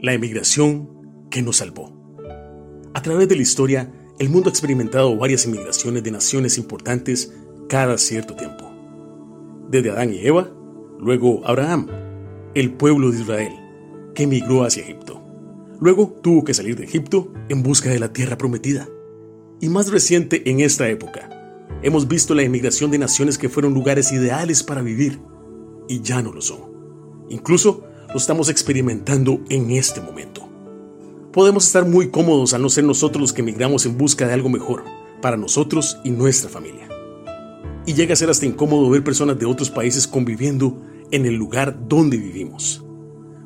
La emigración que nos salvó. A través de la historia, el mundo ha experimentado varias emigraciones de naciones importantes cada cierto tiempo. Desde Adán y Eva, luego Abraham, el pueblo de Israel, que emigró hacia Egipto. Luego tuvo que salir de Egipto en busca de la tierra prometida. Y más reciente en esta época, hemos visto la emigración de naciones que fueron lugares ideales para vivir y ya no lo son. Incluso lo estamos experimentando en este momento. Podemos estar muy cómodos al no ser nosotros los que emigramos en busca de algo mejor para nosotros y nuestra familia. Y llega a ser hasta incómodo ver personas de otros países conviviendo en el lugar donde vivimos.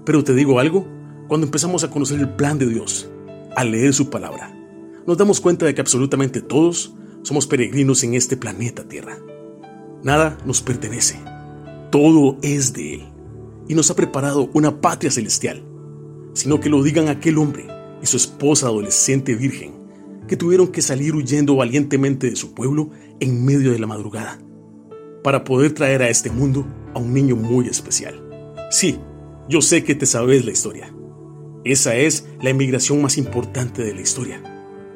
Pero te digo algo, cuando empezamos a conocer el plan de Dios, al leer su palabra, nos damos cuenta de que absolutamente todos somos peregrinos en este planeta Tierra. Nada nos pertenece, todo es de Él y nos ha preparado una patria celestial, sino que lo digan aquel hombre y su esposa adolescente virgen, que tuvieron que salir huyendo valientemente de su pueblo en medio de la madrugada, para poder traer a este mundo a un niño muy especial. Sí, yo sé que te sabes la historia. Esa es la emigración más importante de la historia,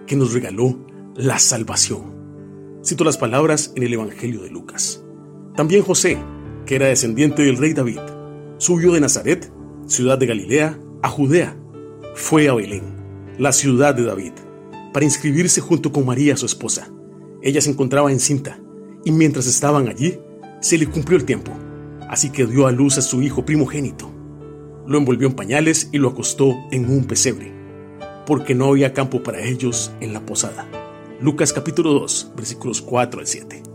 que nos regaló la salvación. Cito las palabras en el Evangelio de Lucas. También José, que era descendiente del rey David, subió de Nazaret, ciudad de Galilea, a Judea. Fue a Belén, la ciudad de David, para inscribirse junto con María, su esposa. Ella se encontraba encinta, y mientras estaban allí, se le cumplió el tiempo, así que dio a luz a su hijo primogénito lo envolvió en pañales y lo acostó en un pesebre, porque no había campo para ellos en la posada. Lucas capítulo 2, versículos 4 al 7.